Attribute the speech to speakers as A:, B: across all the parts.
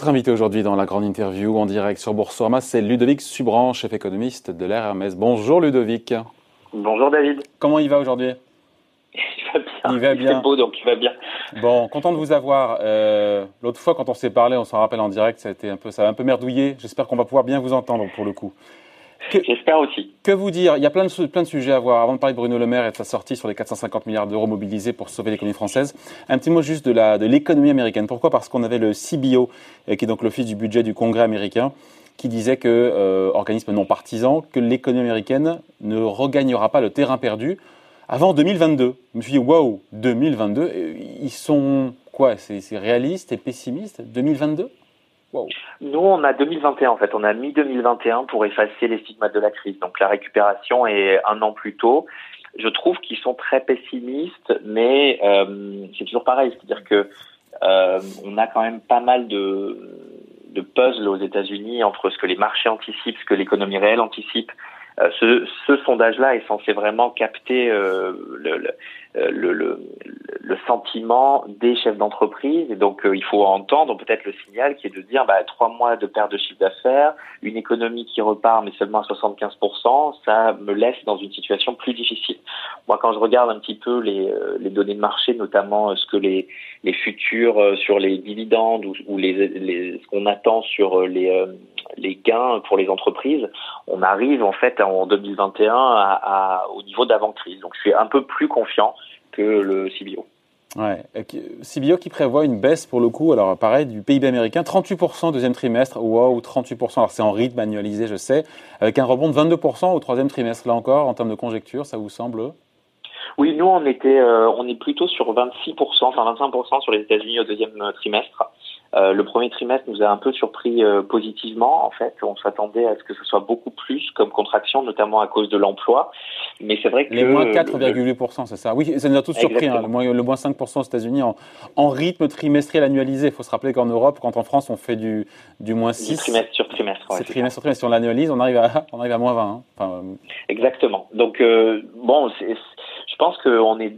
A: Votre invité aujourd'hui dans la grande interview en direct sur Boursorama, c'est Ludovic Subran, chef économiste de l'RMS. Bonjour Ludovic.
B: Bonjour David.
A: Comment il va aujourd'hui?
B: Il va bien. Il va bien. Beau donc il va bien.
A: Bon, content de vous avoir. Euh, l'autre fois, quand on s'est parlé, on s'en rappelle en direct, ça a été un peu, ça a un peu merdouillé. J'espère qu'on va pouvoir bien vous entendre pour le coup.
B: J'espère aussi.
A: Que vous dire? Il y a plein de, plein de sujets à voir. Avant de parler de Bruno Le Maire et de sa sortie sur les 450 milliards d'euros mobilisés pour sauver l'économie française, un petit mot juste de l'économie de américaine. Pourquoi? Parce qu'on avait le CBO, euh, qui est donc l'Office du budget du Congrès américain, qui disait que, euh, organisme non partisan, que l'économie américaine ne regagnera pas le terrain perdu avant 2022. Je me suis dit, wow, 2022, euh, ils sont quoi? C'est réaliste et pessimiste? 2022
B: nous, on a 2021 en fait. On a mis 2021 pour effacer les stigmates de la crise. Donc la récupération est un an plus tôt. Je trouve qu'ils sont très pessimistes, mais euh, c'est toujours pareil, c'est-à-dire que euh, on a quand même pas mal de, de puzzles aux États-Unis entre ce que les marchés anticipent, ce que l'économie réelle anticipe. Euh, ce, ce sondage-là est censé vraiment capter euh, le, le, le, le, le sentiment des chefs d'entreprise. Et donc, euh, il faut entendre peut-être le signal qui est de dire bah, trois mois de perte de chiffre d'affaires, une économie qui repart, mais seulement à 75%, ça me laisse dans une situation plus difficile. Moi, quand je regarde un petit peu les, euh, les données de marché, notamment euh, ce que les, les futurs sur les dividendes ou, ou les, les, ce qu'on attend sur les, les gains pour les entreprises, on arrive en fait en 2021 à, à, au niveau d'avant-crise. Donc, je suis un peu plus confiant que le CBO.
A: Ouais. CBO qui prévoit une baisse pour le coup, alors pareil, du PIB américain, 38% deuxième trimestre, wow, 38%, alors c'est en rythme annualisé, je sais, avec un rebond de 22% au troisième trimestre, là encore, en termes de conjecture, ça vous semble?
B: Oui, nous on était, euh, on est plutôt sur 26%, enfin 25% sur les États-Unis au deuxième trimestre. Euh, le premier trimestre nous a un peu surpris euh, positivement. En fait, on s'attendait à ce que ce soit beaucoup plus comme contraction, notamment à cause de l'emploi. Mais c'est vrai que
A: les moins 4,8%, c'est ça? Oui, ça nous a tous surpris. Hein, le, moins, le moins 5% aux États-Unis en, en, rythme trimestriel annualisé. Il faut se rappeler qu'en Europe, quand en France on fait du, du moins 6
B: du trimestre sur trimestre.
A: c'est trimestre sur trimestre. Si on l'annualise, on arrive à on arrive à moins 20. Hein.
B: Enfin, euh, Exactement. Donc bon, je pense qu'on est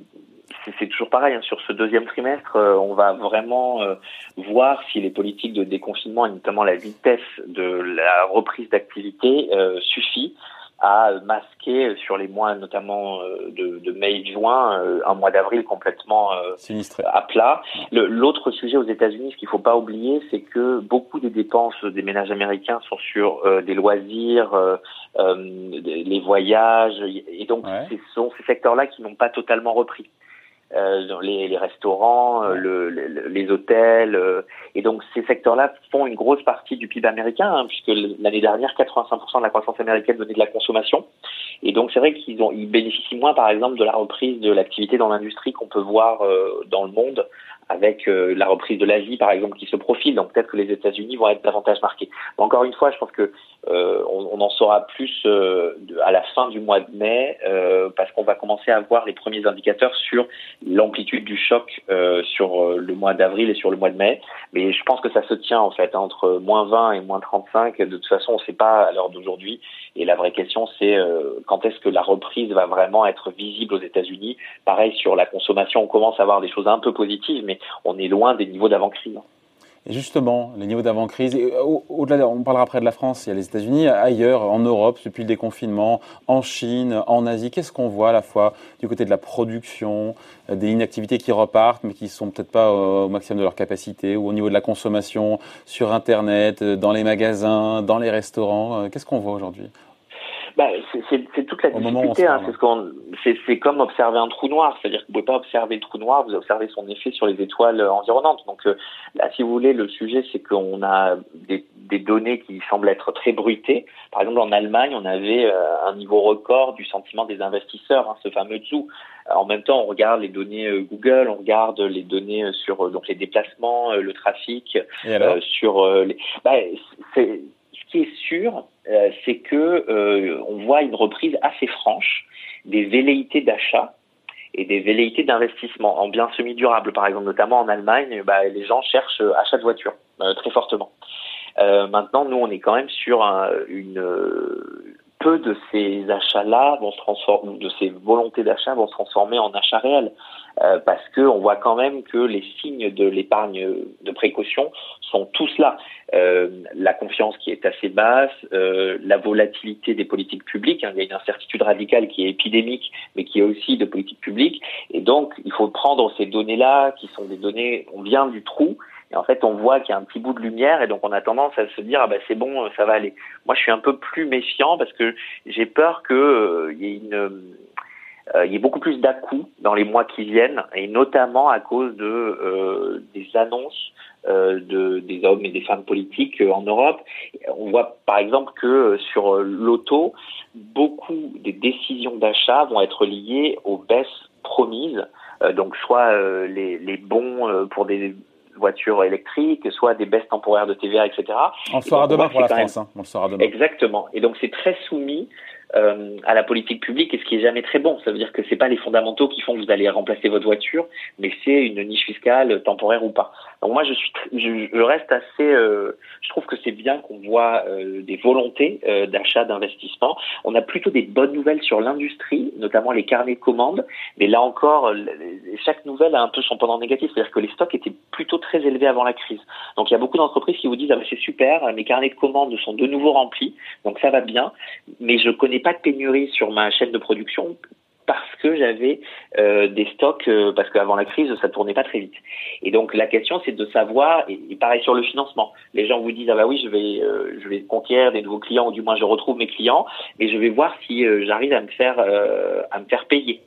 B: c'est toujours pareil. Hein, sur ce deuxième trimestre, euh, on va vraiment euh, voir si les politiques de déconfinement et notamment la vitesse de la reprise d'activité euh, suffit à masquer sur les mois notamment de, de mai et juin un mois d'avril complètement
A: Sinistré.
B: à plat. L'autre sujet aux États-Unis, ce qu'il faut pas oublier, c'est que beaucoup des dépenses des ménages américains sont sur des loisirs, les voyages, et donc ouais. ce sont ces secteurs-là qui n'ont pas totalement repris euh, les, restaurants, euh, le, le, les hôtels. Euh, et donc ces secteurs-là font une grosse partie du PIB américain, hein, puisque l'année dernière, 85% de la croissance américaine venait de la consommation. Et donc c'est vrai qu'ils bénéficient moins, par exemple, de la reprise de l'activité dans l'industrie qu'on peut voir dans le monde avec la reprise de l'Asie, par exemple, qui se profile. Donc peut-être que les États-Unis vont être davantage marqués. Encore une fois, je pense que euh, on, on, en saura plus euh, à la fin du mois de mai, euh, parce qu'on va commencer à voir les premiers indicateurs sur l'amplitude du choc euh, sur euh, le mois d'avril et sur le mois de mai. Mais je pense que ça se tient en fait entre moins 20 et moins 35. De toute façon, on ne sait pas à l'heure d'aujourd'hui. Et la vraie question, c'est quand est-ce que la reprise va vraiment être visible aux États-Unis? Pareil sur la consommation, on commence à voir des choses un peu positives, mais on est loin des niveaux d'avant-crise.
A: Et justement, les niveaux d'avant-crise, au-delà, on parlera après de la France, il y a les États-Unis, ailleurs, en Europe, depuis le déconfinement, en Chine, en Asie, qu'est-ce qu'on voit à la fois du côté de la production, des inactivités qui repartent, mais qui sont peut-être pas au maximum de leur capacité, ou au niveau de la consommation, sur Internet, dans les magasins, dans les restaurants, qu'est-ce qu'on voit aujourd'hui?
B: Bah, c'est toute la Au difficulté. Hein, c'est ce c'est comme observer un trou noir. C'est-à-dire que vous pouvez pas observer le trou noir, vous observez son effet sur les étoiles environnantes. Donc euh, là, si vous voulez, le sujet, c'est qu'on a des, des, données qui semblent être très bruitées. Par exemple, en Allemagne, on avait euh, un niveau record du sentiment des investisseurs, hein, ce fameux zoo. En même temps, on regarde les données euh, Google, on regarde les données sur donc les déplacements, le trafic, sur les. Bah, c'est ce qui est sûr, euh, c'est que euh, on voit une reprise assez franche des velléités d'achat et des velléités d'investissement en biens semi-durables, par exemple, notamment en Allemagne, bah, les gens cherchent achat de voitures euh, très fortement. Euh, maintenant, nous, on est quand même sur un, une peu de ces achats-là vont se transformer, de ces volontés d'achat vont se transformer en achats réels. Euh, parce que on voit quand même que les signes de l'épargne de précaution sont tous là. Euh, la confiance qui est assez basse, euh, la volatilité des politiques publiques. Hein, il y a une incertitude radicale qui est épidémique, mais qui est aussi de politique publique. Et donc, il faut prendre ces données-là, qui sont des données, on vient du trou, et en fait, on voit qu'il y a un petit bout de lumière et donc on a tendance à se dire ah ben c'est bon, ça va aller. Moi, je suis un peu plus méfiant parce que j'ai peur qu'il euh, y ait une euh, il y ait beaucoup plus dà dans les mois qui viennent, et notamment à cause de euh, des annonces euh, de, des hommes et des femmes politiques euh, en Europe. On voit par exemple que sur l'auto, beaucoup des décisions d'achat vont être liées aux baisses promises, donc soit les bons pour des voitures électriques, soit des baisses temporaires de TVA, etc.
A: On le saura demain pour la France. Hein. On le saura demain.
B: Exactement. Et donc c'est très soumis euh, à la politique publique, et ce qui est jamais très bon. Ça veut dire que c'est pas les fondamentaux qui font que vous allez remplacer votre voiture, mais c'est une niche fiscale temporaire ou pas. Donc moi, je suis, je, je reste assez. Euh, je trouve que c'est bien qu'on voit euh, des volontés euh, d'achat, d'investissement. On a plutôt des bonnes nouvelles sur l'industrie, notamment les carnets de commandes. Mais là encore, chaque nouvelle a un peu son pendant négatif, c'est-à-dire que les stocks étaient plutôt très élevés avant la crise. Donc il y a beaucoup d'entreprises qui vous disent ah c'est super, mes carnets de commandes sont de nouveau remplis, donc ça va bien. Mais je connais pas de pénurie sur ma chaîne de production parce que j'avais euh, des stocks, euh, parce qu'avant la crise, ça tournait pas très vite. Et donc la question, c'est de savoir, et, pareil sur le financement. Les gens vous disent ah bah oui, je vais, euh, je vais conquérir des nouveaux clients, ou du moins je retrouve mes clients, mais je vais voir si j'arrive à me faire, à me faire payer.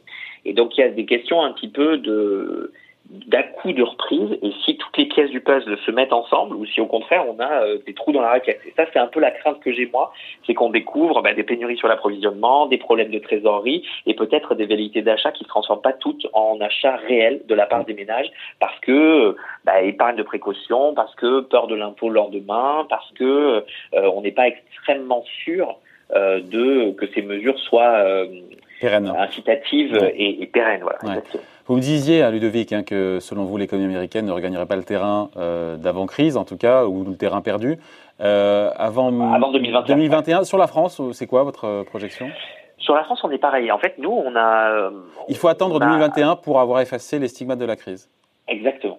B: Et donc il y a des questions un petit peu de d'un coup de reprise et si toutes les pièces du puzzle se mettent ensemble ou si au contraire on a euh, des trous dans la raquette. Et ça c'est un peu la crainte que j'ai moi, c'est qu'on découvre bah, des pénuries sur l'approvisionnement, des problèmes de trésorerie et peut-être des velléités d'achat qui se transforment pas toutes en achats réels de la part des ménages parce que bah, épargne de précaution, parce que peur de l'impôt le lendemain, parce que euh, on n'est pas extrêmement sûr euh, de que ces mesures soient incitatives et, et, pérennes. Voilà,
A: vous me disiez, à Ludovic, hein, que selon vous, l'économie américaine ne regagnerait pas le terrain euh, d'avant-crise, en tout cas, ou le terrain perdu. Euh, avant,
B: avant 2021.
A: 2021. Sur la France, c'est quoi votre euh, projection?
B: Sur la France, on est pareil. En fait, nous, on a. Euh,
A: Il faut attendre 2021 pour avoir effacé les stigmates de la crise.
B: Exactement.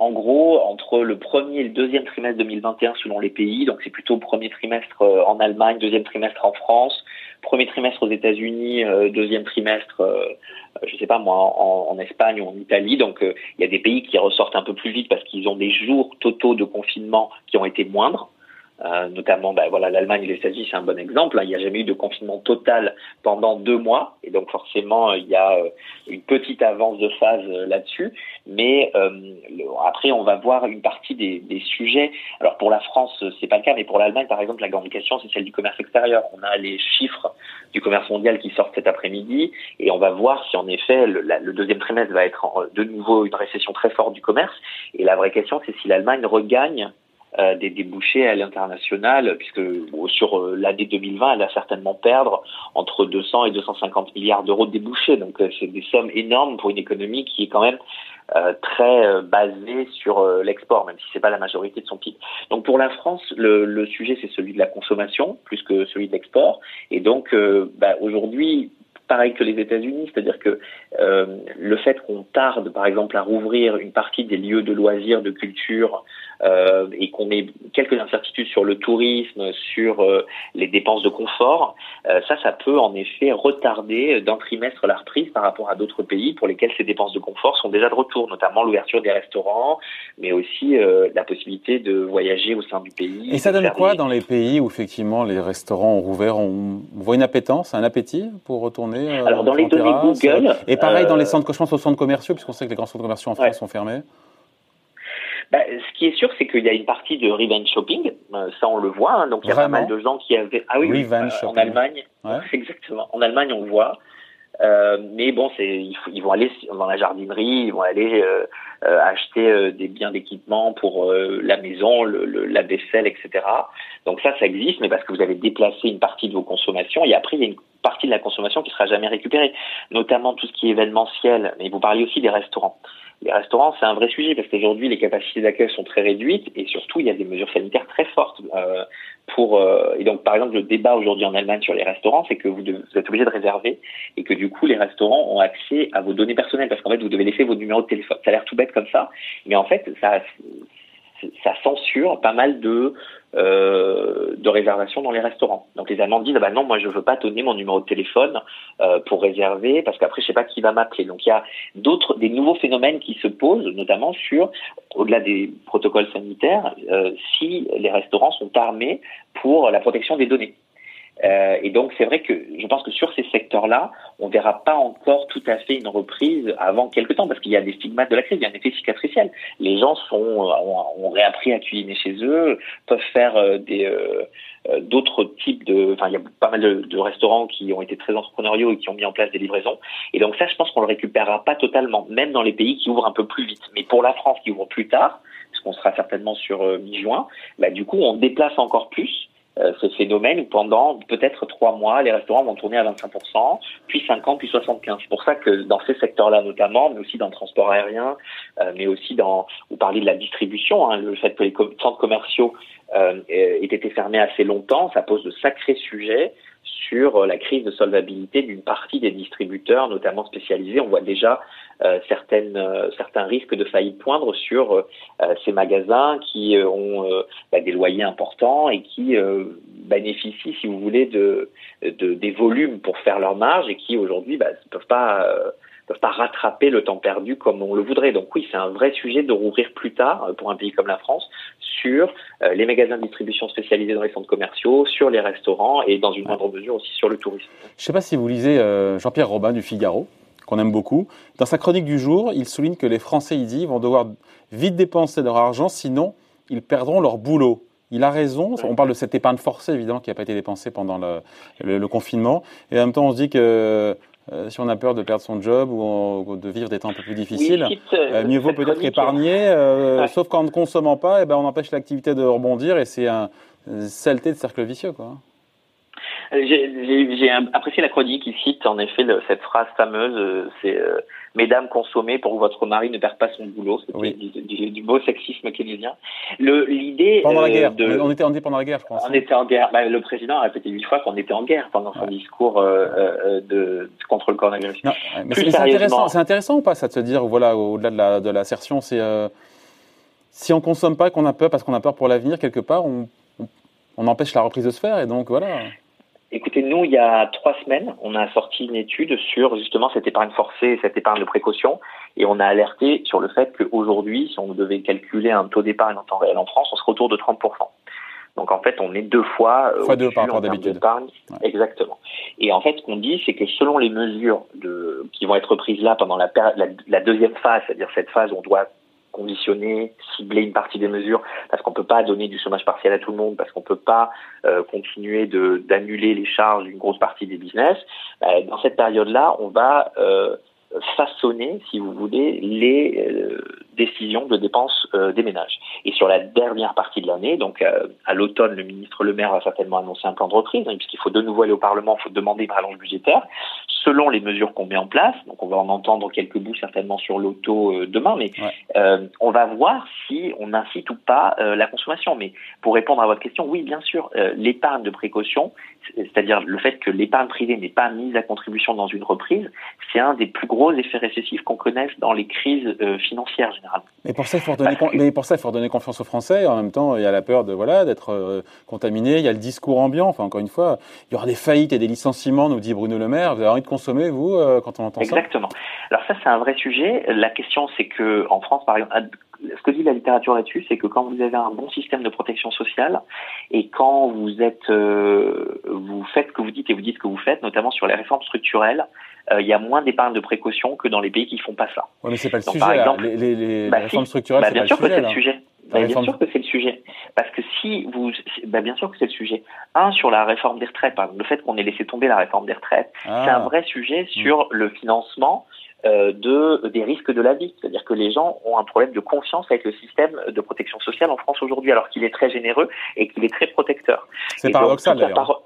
B: En gros, entre le premier et le deuxième trimestre 2021 selon les pays, donc c'est plutôt premier trimestre en Allemagne, deuxième trimestre en France, premier trimestre aux États-Unis, deuxième trimestre euh, je sais pas moi, en, Espagne ou en Italie. Donc euh, il y a des pays qui ressortent un peu plus vite parce qu'ils ont des jours totaux de confinement qui ont été moindres. Euh, notamment, ben, voilà, l'Allemagne et les États-Unis, c'est un bon exemple. Hein. Il n'y a jamais eu de confinement total pendant deux mois, et donc forcément, il y a euh, une petite avance de phase euh, là-dessus. Mais après, on va voir une partie des, des sujets. Alors pour la France, c'est pas le cas, mais pour l'Allemagne, par exemple, la grande question, c'est celle du commerce extérieur. On a les chiffres du commerce mondial qui sortent cet après-midi, et on va voir si en effet le, le deuxième trimestre va être de nouveau une récession très forte du commerce. Et la vraie question, c'est si l'Allemagne regagne euh, des débouchés à l'international, puisque sur euh, l'année 2020, elle va certainement perdre entre 200 et 250 milliards d'euros de débouchés. Donc euh, c'est des sommes énormes pour une économie qui est quand même très basée sur l'export, même si c'est pas la majorité de son PIB. Donc pour la France, le, le sujet c'est celui de la consommation plus que celui de l'export. Et donc bah, aujourd'hui, pareil que les États-Unis, c'est-à-dire que euh, le fait qu'on tarde, par exemple, à rouvrir une partie des lieux de loisirs, de culture, euh, et qu'on ait quelques incertitudes sur le tourisme, sur euh, les dépenses de confort, euh, ça, ça peut en effet retarder d'un trimestre la reprise par rapport à d'autres pays pour lesquels ces dépenses de confort sont déjà de retour, notamment l'ouverture des restaurants, mais aussi la possibilité de voyager au sein du pays.
A: Et ça donne quoi dans les pays où effectivement les restaurants ont rouvert On voit une appétence, un appétit pour retourner
B: Alors dans les données Google.
A: Et pareil dans les centres, je pense aux centres commerciaux, puisqu'on sait que les grands centres commerciaux en France sont fermés.
B: Bah, ce qui est sûr, c'est qu'il y a une partie de revenge shopping, euh, ça on le voit. Hein. donc il y a pas mal de gens qui avaient.
A: Ah oui, en
B: Allemagne, exactement. En Allemagne, on le voit. Euh, mais bon, c'est ils, ils, vont aller dans la jardinerie, ils vont aller euh, euh acheter euh, des biens d'équipement pour la maison, le, le, la vaisselle, etc. Donc ça, ça existe, mais parce que vous avez déplacé une partie de vos consommations. Et après, il y a une partie de la consommation qui sera jamais récupérée, notamment tout ce qui est événementiel. Mais vous parliez aussi des restaurants. Les restaurants, c'est un vrai sujet parce qu'aujourd'hui, les capacités d'accueil sont très réduites et surtout, il y a des mesures sanitaires très fortes. Euh, pour euh, et donc, par exemple, le débat aujourd'hui en Allemagne sur les restaurants, c'est que vous, vous, êtes obligé de réserver et que du coup, les restaurants ont accès à vos données personnelles parce qu'en fait, vous devez laisser vos numéros de téléphone. Ça a l'air tout bête comme ça, mais en fait, ça ça censure pas mal de euh, de réservation dans les restaurants. Donc les Allemands disent ah bah non moi je veux pas donner mon numéro de téléphone euh, pour réserver parce qu'après je sais pas qui va m'appeler. Donc il y a d'autres des nouveaux phénomènes qui se posent notamment sur au-delà des protocoles sanitaires euh, si les restaurants sont armés pour la protection des données. Euh, et donc c'est vrai que je pense que sur ces secteurs-là, on verra pas encore tout à fait une reprise avant quelques temps parce qu'il y a des stigmates de la crise, il y a un effet cicatriciel. Les gens sont ont, réappris à cuisiner chez eux, peuvent faire euh, des euh, d'autres types de, enfin il y a pas mal de, restaurants qui ont été très entrepreneuriaux et qui ont mis en place des livraisons. Et donc ça, je pense qu'on le récupérera pas totalement, même dans les pays qui ouvrent un peu plus vite. Mais pour la France qui ouvre plus tard, parce qu'on sera certainement sur mi-juin, bah, du coup on déplace encore plus euh, ce phénomène où pendant peut-être trois mois, les restaurants vont tourner à 25%, puis 50, puis 75. C'est pour ça que dans ces secteurs-là notamment, mais aussi dans le transport aérien, euh, mais aussi dans, vous parlez de la distribution, hein, le fait que les centres commerciaux euh, aient été fermés assez longtemps, ça pose de sacrés sujets sur la crise de solvabilité d'une partie des distributeurs, notamment spécialisés. On voit déjà euh, certaines, euh, certains risques de faillite poindre sur euh, ces magasins qui ont bah, des loyers importants et qui bénéficient, si vous voulez, de, de, des volumes pour faire leur marge et qui aujourd'hui bah, ne peuvent pas peuvent pas rattraper le temps perdu comme on le voudrait. Donc oui, c'est un vrai sujet de rouvrir plus tard pour un pays comme la France sur les magasins de distribution spécialisés dans les centres commerciaux, sur les restaurants et dans une moindre mesure aussi sur le tourisme.
A: Je ne sais pas si vous lisez Jean-Pierre Robin du Figaro qu'on aime beaucoup. Dans sa chronique du jour, il souligne que les Français, il dit, vont devoir vite dépenser leur argent, sinon ils perdront leur boulot. Il a raison. On parle de cette épargne forcée, évidemment, qui n'a pas été dépensée pendant le, confinement. Et en même temps, on se dit que euh, si on a peur de perdre son job ou, de vivre des temps un peu plus difficiles, euh, mieux vaut peut-être épargner. Euh, sauf qu'en ne consommant pas, eh ben, on empêche l'activité de rebondir et c'est un, une saleté de cercle vicieux. Quoi.
B: J'ai apprécié la chronique. Il cite en effet le, cette phrase fameuse euh, c'est euh, Mesdames, consommez pour que votre mari ne perd pas son boulot. C'est du, du, beau sexisme keynésien. L'idée.
A: Pendant la euh, guerre. De, on, était, était pendant la guerre, je pense.
B: On était en guerre. Bah, le président a répété huit fois qu'on était en guerre pendant son discours euh, de, contre le coronavirus.
A: mais c'est intéressant, intéressant ou pas, ça de se dire, voilà, au-delà de l'assertion, la, c'est si on consomme pas, qu'on a peur parce qu'on a peur pour l'avenir, quelque part, on, on empêche la reprise de se faire et donc voilà.
B: Écoutez, nous, il y a trois semaines, on a sorti une étude sur justement cette épargne forcée, cette épargne de précaution, et on a alerté sur le fait qu'aujourd'hui, si on devait calculer un taux d'épargne en temps réel en France, on serait autour de 30%. Donc en fait, on est deux fois,
A: euh, fois deux par rapport d'habitude.
B: Exactement. Et en fait, ce qu'on dit, c'est que selon les mesures de, qui vont être prises là pendant la, la, la deuxième phase, c'est-à-dire cette phase où on doit conditionner, cibler une partie des mesures, parce qu'on peut pas donner du chômage partiel à tout le monde, parce qu'on peut pas euh, continuer d'annuler les charges d'une grosse partie des business. Bah, dans cette période-là, on va euh, façonner, si vous voulez, les euh, décisions de dépenses euh, des ménages. Et sur la dernière partie de l'année, donc euh, à l'automne, le ministre Le Maire va certainement annoncer un plan de reprise, hein, puisqu'il faut de nouveau aller au Parlement, il faut demander une rallonge budgétaire, selon les mesures qu'on met en place. Donc on va en entendre quelques bouts certainement sur l'auto demain, mais on va voir si on incite ou pas la consommation. Mais pour répondre à votre question, oui, bien sûr, l'épargne de précaution, c'est-à-dire le fait que l'épargne privée n'est pas mise à contribution dans une reprise, c'est un des plus gros effets récessifs qu'on connaisse dans les crises euh, financières généralement.
A: Mais pour ça, il faut redonner, mais pour ça, il faut redonner confiance aux Français. En même temps, il y a la peur de voilà d'être euh, contaminé. Il y a le discours ambiant. Enfin, encore une fois, il y aura des faillites et des licenciements, nous dit Bruno Le Maire. Vous avez envie de consommer, vous, euh, quand on entend
B: ça? Exactement. Alors ça, c'est un vrai sujet. La question, c'est que en France, par exemple, ce que dit la littérature là-dessus, c'est que quand vous avez un bon système de protection sociale et quand vous êtes, euh, vous faites ce que vous dites et vous dites ce que vous faites, notamment sur les réformes structurelles, euh, il y a moins d'épargne de précaution que dans les pays qui font pas ça.
A: Oui, mais c'est pas le sujet. Par exemple, les, bah, réformes structurelles, bah,
B: bien sûr que c'est le sujet. Bah, bien sûr que c'est le sujet. Parce que si vous, bah, bien sûr que c'est le sujet. Un, sur la réforme des retraites, par exemple, le fait qu'on ait laissé tomber la réforme des retraites, ah. c'est un vrai sujet sur le financement euh, de, des risques de la vie. C'est-à-dire que les gens ont un problème de confiance avec le système de protection sociale en France aujourd'hui, alors qu'il est très généreux et qu'il est très protecteur.
A: C'est paradoxal d'ailleurs.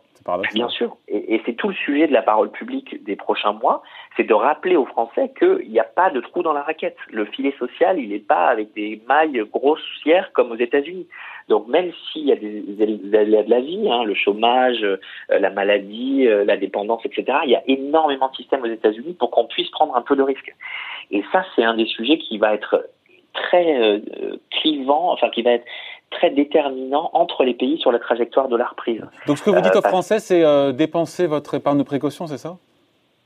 B: Bien sûr. Et, c'est tout le sujet de la parole publique des prochains mois, c'est de rappeler aux Français qu'il n'y a pas de trou dans la raquette. Le filet social, il n'est pas avec des mailles grossières comme aux États-Unis. Donc même s'il y a des aléas de la vie, hein, le chômage, euh, la maladie, euh, la dépendance, etc., il y a énormément de systèmes aux États-Unis pour qu'on puisse prendre un peu de risque. Et ça, c'est un des sujets qui va être très euh, clivant, enfin qui va être très déterminant entre les pays sur la trajectoire de la reprise.
A: Donc ce que vous dites aux Français, c'est dépenser votre épargne de précaution, c'est ça?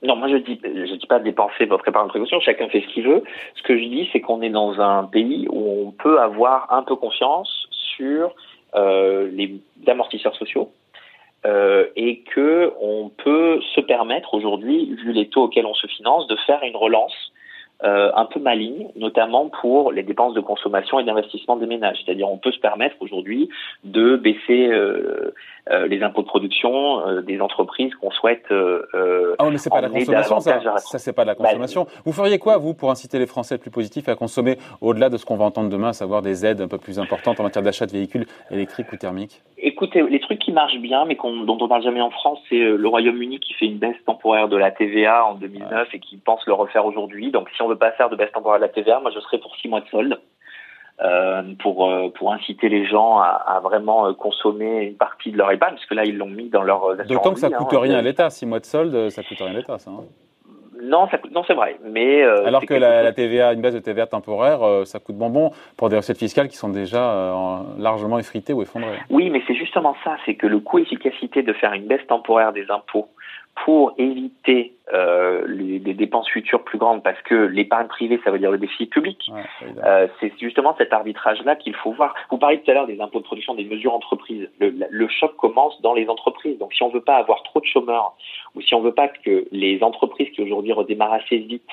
B: Non, moi je dis, je dis pas dépenser votre épargne de précaution. Chacun fait ce qu'il veut. Ce que je dis, c'est qu'on est dans un pays où on peut avoir un peu confiance sur euh, les amortisseurs sociaux euh, et que on peut se permettre aujourd'hui, vu les taux auxquels on se finance, de faire une relance euh, un peu maligne, notamment pour les dépenses de consommation et d'investissement des ménages. C'est-à-dire, on peut se permettre aujourd'hui de baisser euh, les impôts de production euh, des entreprises qu'on souhaite.
A: Euh, ah, mais c'est pas la consommation, ça. Ça, c'est pas la bah, consommation. vous feriez quoi, vous, pour inciter les Français plus positifs à consommer au-delà de ce qu'on va entendre demain, à savoir des aides un peu plus importantes en matière d'achat de véhicules électriques ou thermiques?
B: Écoutez, les trucs qui marchent bien, mais dont on parle jamais en France, c'est le Royaume-Uni qui fait une baisse temporaire de la TVA en 2009 et qui pense le refaire aujourd'hui. Donc, si on veut pas faire de baisse temporaire de la TVA, moi, je serais pour six mois de solde. Euh, pour euh, pour inciter les gens à, à, vraiment euh, consommer une partie de leur épargne, parce que là ils l'ont mis dans leur
A: D'autant que ça coûte hein, rien à l'État, six mois de solde, ça coûte rien à l'État, ça. Hein.
B: Non, ça coûte, non, c'est vrai. Mais
A: alors que la, la, TVA, une baisse de TVA temporaire, ça coûte bonbon pour des recettes fiscales qui sont déjà largement effritées ou effondrées.
B: Oui, mais c'est justement ça, c'est que le coût efficacité de faire une baisse temporaire des impôts pour éviter euh, les, des dépenses futures plus grandes, parce que l'épargne privée, ça veut dire le déficit public. euh, c'est justement cet arbitrage-là qu'il faut voir. Vous parliez tout à l'heure des impôts de production, des mesures entreprises. Le, le, choc commence dans les entreprises. Donc, si on veut pas avoir trop de chômeurs, ou si on veut pas que les entreprises qui aujourd'hui redémarrent assez vite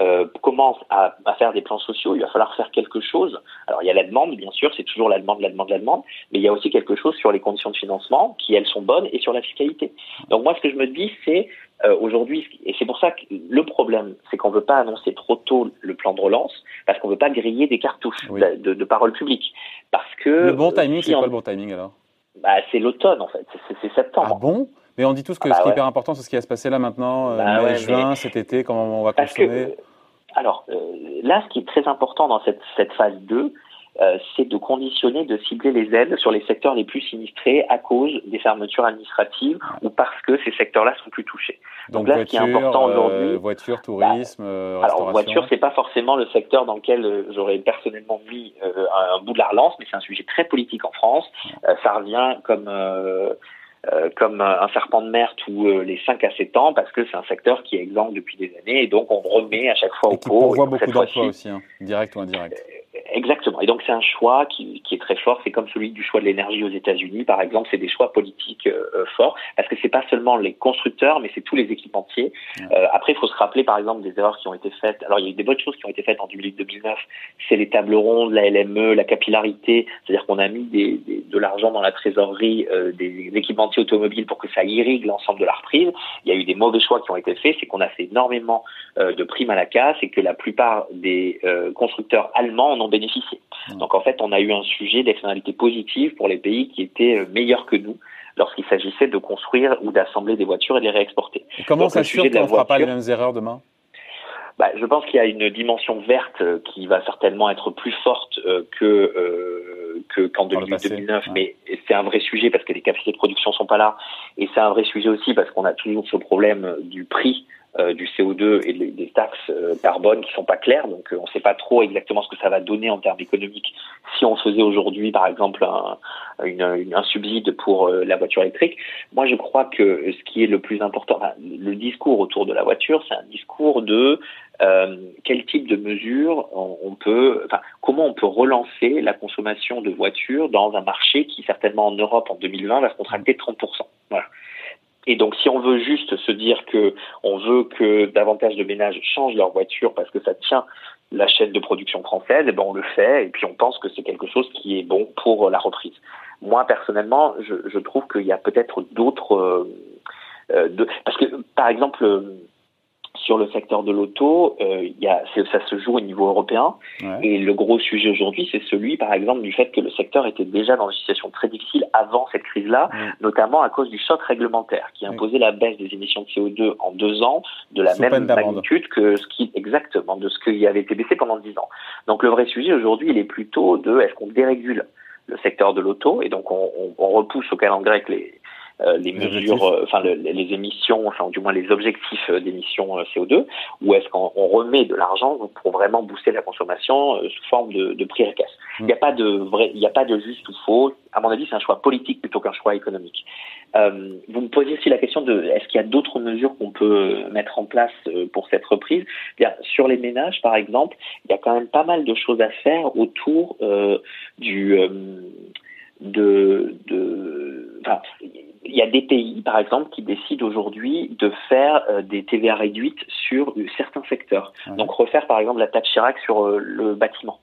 B: euh, commencent à, à, faire des plans sociaux, il va falloir faire quelque chose. Alors, il y a la demande, bien sûr, c'est toujours la demande, la demande, la demande, mais il y a aussi quelque chose sur les conditions de financement, qui elles sont bonnes, et sur la fiscalité. Donc, moi, ce que je me dis, c'est euh, aujourd'hui, et c'est pour ça que le problème, c'est qu'on ne veut pas annoncer trop tôt le plan de relance, parce qu'on ne veut pas griller des cartouches de, de, parole publique. Parce que
A: le bon timing, c'est quoi le bon timing alors?
B: Bah, C'est l'automne en fait, c'est septembre.
A: Ah bon? Mais on dit tous que ah ce bah qui est hyper important, c'est ce qui va se passer là maintenant, euh, bah mai, juin, cet été, comment on va consommer?
B: alors euh, là, ce qui est très important dans cette, cette phase 2, euh, c'est de conditionner, de cibler les aides sur les secteurs les plus sinistrés à cause des fermetures administratives ou parce que ces secteurs-là sont plus touchés.
A: Donc, là, ce qui est important aujourd'hui, euh, voiture, bah, tourisme, restauration.
B: Alors voiture, c'est pas forcément le secteur dans lequel j'aurais personnellement mis un bout de la relance, mais c'est un sujet très politique en France. ça revient comme comme un serpent de mer tous les 5 à 7 ans parce que c'est un secteur qui est exempt depuis des années et donc on remet à chaque fois au pot.
A: On voit beaucoup d'emplois aussi, hein, direct ou indirect.
B: Exactement. Et donc c'est un choix qui, qui, est très fort. C'est comme celui du choix de l'énergie aux États-Unis, par exemple. C'est des choix politiques euh, euh, forts parce que c'est pas seulement les constructeurs, mais c'est tous les équipementiers. Euh, après, il faut se rappeler, par exemple, des erreurs qui ont été faites. Alors il y a eu des bonnes choses qui ont été faites en 2008-2009. C'est les tables rondes, la LME, la capillarité. C'est-à-dire qu'on a mis des, des, de l'argent dans la trésorerie euh, des équipementiers automobiles pour que ça irrigue l'ensemble de la reprise. Il y a eu des mauvais choix qui ont été faits. C'est qu'on a fait énormément de primes à la casse et que la plupart des constructeurs allemands en ont bénéficié. Donc en fait, on a eu un sujet d'externalité positive pour les pays qui étaient euh, meilleurs que nous lorsqu'il s'agissait de construire ou d'assembler des voitures et de les réexporter.
A: Et comment s'assure qu'on ne fera pas les mêmes erreurs demain?
B: Bah, je pense qu'il y a une dimension verte euh, qui va certainement être plus forte euh, que que qu'en 2009, mais c'est un vrai sujet parce que les capacités de production sont pas là, et c'est un vrai sujet aussi parce qu'on a toujours ce problème du prix euh, du CO2 et des taxes euh, carbone qui sont pas claires, donc euh, on ne sait pas trop exactement ce que ça va donner en termes économiques si on faisait aujourd'hui, par exemple, un, une, un subside pour la voiture électrique. Moi, je crois que ce qui est le plus important, le discours autour de la voiture, c'est un discours de euh, quel type de mesures on, on, peut, enfin, comment on peut relancer la consommation de voitures dans un marché qui certainement en Europe en 2020 va se contracter de 30%. Et donc, si on veut juste se dire que on veut que davantage de ménages changent leur voiture parce que ça tient la chaîne de production française, et eh ben on le fait, et puis on pense que c'est quelque chose qui est bon pour la reprise. Moi, personnellement, je, je trouve qu'il y a peut-être d'autres, euh, euh parce que, par exemple, sur le secteur de l'auto, euh, il y a, ça se joue au niveau européen. Et le gros sujet aujourd'hui, c'est celui, par exemple, du fait que le secteur était déjà dans une situation très difficile avant cette crise-là, notamment à cause du choc réglementaire qui imposait la baisse des émissions de CO2 en deux ans de la même magnitude que ce qui, exactement, de ce qui avait été baissé pendant dix ans. Donc le vrai sujet aujourd'hui, il est plutôt de est-ce qu'on dérégule le secteur de l'auto? Et donc on, on, on repousse au calendrier avec les les mesures, euh, enfin les émissions, enfin du moins les objectifs euh, d'émissions CO2, ou est-ce qu'on remet de l'argent pour vraiment booster la consommation sous forme de, de prix à Il n'y a pas de vrai, il n'y a pas de juste ou faux. À mon avis, c'est un choix politique plutôt qu'un choix économique. Euh, vous me posiez aussi la question de est-ce qu'il y a d'autres mesures qu'on peut mettre en place pour cette reprise? Bien, Sur les ménages, par exemple, il y a quand même pas mal de choses à faire autour euh, du de, de enfin, il y a des pays, par exemple, qui décident aujourd'hui de faire euh, des TVA réduites sur certains secteurs. Donc refaire, par exemple, la taxe Chirac sur euh, le bâtiment.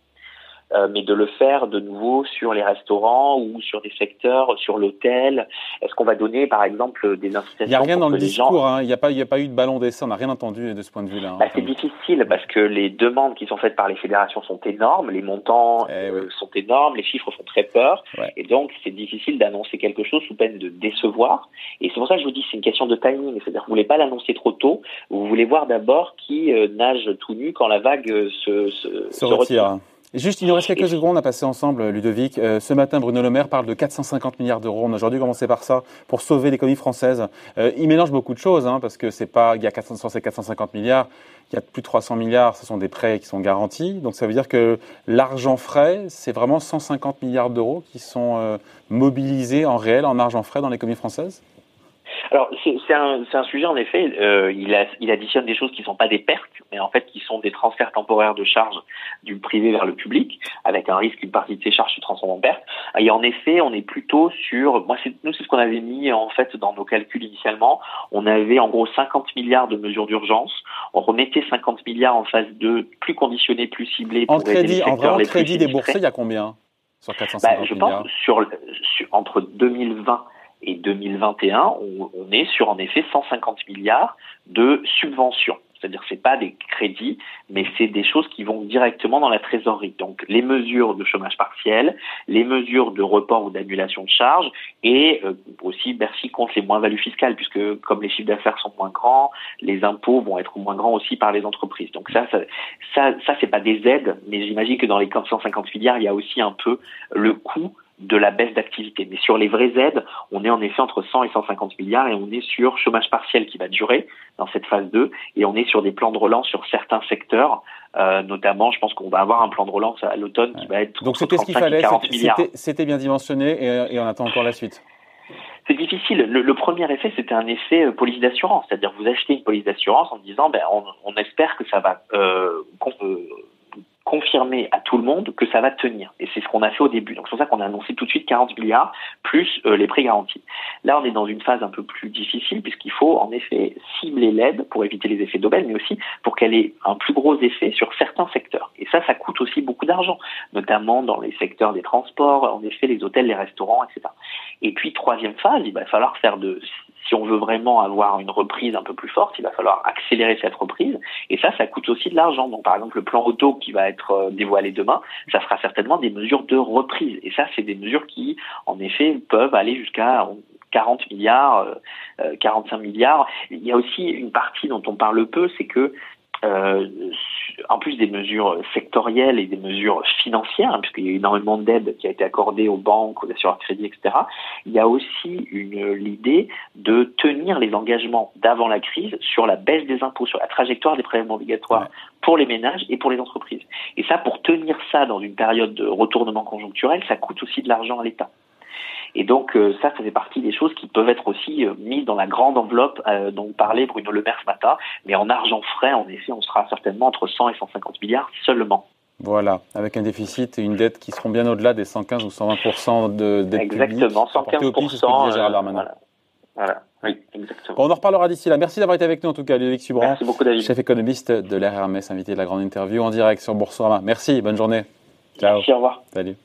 B: Euh, mais de le faire de nouveau sur les restaurants ou sur des secteurs, sur l'hôtel. Est-ce qu'on va donner, par exemple, des incitations
A: Il n'y a rien dans le discours, hein. il n'y a, pas, a pas eu de ballon d'essai, on n'a rien entendu de ce point de vue-là.
B: Hein, bah, c'est difficile parce que les demandes qui sont faites par les fédérations sont énormes, les montants eh euh, sont énormes, les chiffres font très peur, et donc c'est difficile d'annoncer quelque chose sous peine de décevoir. Et c'est pour ça que je vous dis c'est une question de timing, c'est-à-dire que vous voulez pas l'annoncer trop tôt, vous voulez voir d'abord qui euh, nage tout nu quand la vague se, se,
A: se retire. Juste, il nous reste quelques secondes à passer ensemble, Ludovic. Euh, ce matin, Bruno Le Maire parle de 450 milliards d'euros. On a aujourd'hui commencé par ça pour sauver l'économie française. Euh, il mélange beaucoup de choses, hein, parce que c'est pas, il y a 400, 450 milliards, il y a plus de 300 milliards, ce sont des prêts qui sont garantis. Donc ça veut dire que l'argent frais, c'est vraiment 150 milliards d'euros qui sont euh, mobilisés en réel, en argent frais dans l'économie française?
B: Alors c'est un, un, sujet en effet. Euh, il, a, il, additionne des choses qui ne sont pas des pertes, mais en fait qui sont des transferts temporaires de charges du privé vers le public, avec un risque qu'une partie de ces charges se transforme en pertes. Et en effet, on est plutôt sur. Moi, nous, c'est ce qu'on avait mis en fait dans nos calculs initialement. On avait en gros 50 milliards de mesures d'urgence. On remettait 50 milliards en phase 2, plus conditionnés, plus ciblés.
A: Pour en crédit, en vrai, crédit déboursé, il y a combien sur 450 bah, je pense
B: sur, sur entre 2020 et 2021, on, on, est sur en effet 150 milliards de subventions. C'est-à-dire c'est pas des crédits, mais c'est des choses qui vont directement dans la trésorerie. Donc les mesures de chômage partiel, les mesures de report ou d'annulation de charges, et euh, aussi Bercy compte les moins-values fiscales, puisque comme les chiffres d'affaires sont moins grands, les impôts vont être moins grands aussi par les entreprises. Donc ça, ça, ça, ça c'est pas des aides, mais j'imagine que dans les 450 milliards, il y a aussi un peu le coût de la baisse d'activité. Mais sur les vraies aides, on est en effet entre 100 et 150 milliards et on est sur chômage partiel qui va durer dans cette phase 2 et on est sur des plans de relance sur certains secteurs. Euh, notamment, je pense qu'on va avoir un plan de relance à l'automne qui va être
A: donc c'était ce qu'il fallait, c'était bien dimensionné et, et on attend encore la suite.
B: C'est difficile. Le, premier effet, c'était un effet euh, police d'assurance, c'est-à-dire vous achetez une police d'assurance en disant, ben, on, on espère que ça va euh, euh confirmer à tout le monde que ça va tenir. Et c'est ce qu'on a fait au début. Donc c'est pour ça qu'on a annoncé tout de suite 40 milliards plus euh, les prêts garantis. Là, on est dans une phase un peu plus difficile puisqu'il faut en effet cibler l'aide pour éviter les effets d'aubaine, mais aussi pour qu'elle ait un plus gros effet sur certains secteurs. Et ça, ça coûte aussi beaucoup d'argent, notamment dans les secteurs des transports, en effet les hôtels, les restaurants, etc. Et puis troisième phase, il va falloir faire de si on veut vraiment avoir une reprise un peu plus forte, il va falloir accélérer cette reprise. Et ça, ça coûte aussi de l'argent. Donc, par exemple, le plan auto qui va être euh, dévoilé demain, ça sera certainement des mesures de reprise. Et ça, c'est des mesures qui, en effet, peuvent aller jusqu'à 40 milliards, 45 euh, milliards. Il y a aussi une partie dont on parle peu, c'est que euh, en plus des mesures sectorielles et des mesures financières, hein, puisqu'il y a énormément d'aide qui a été accordée aux banques, aux assureurs de crédit, etc., il y a aussi l'idée de tenir les engagements d'avant la crise sur la baisse des impôts, sur la trajectoire des prélèvements obligatoires pour les ménages et pour les entreprises. Et ça, pour tenir ça dans une période de retournement conjoncturel, ça coûte aussi de l'argent à l'État. Et donc euh, ça, ça fait partie des choses qui peuvent être aussi euh, mises dans la grande enveloppe euh, dont parlait Bruno Le Maire ce matin. Mais en argent frais, en effet, on sera certainement entre 100 et 150 milliards seulement.
A: Voilà, avec un déficit et une dette qui seront bien au-delà des 115 ou 120% de dette
B: Exactement, 115 voilà.
A: voilà. Oui, exactement. Bon, on en reparlera d'ici là. Merci d'avoir été avec nous en tout cas, Ludovic Subran,
B: Merci beaucoup, David.
A: chef économiste de l'RRMS, invité de la grande interview en direct sur Boursorama. Merci, bonne journée.
B: Ciao. Merci, au revoir.
A: Salut.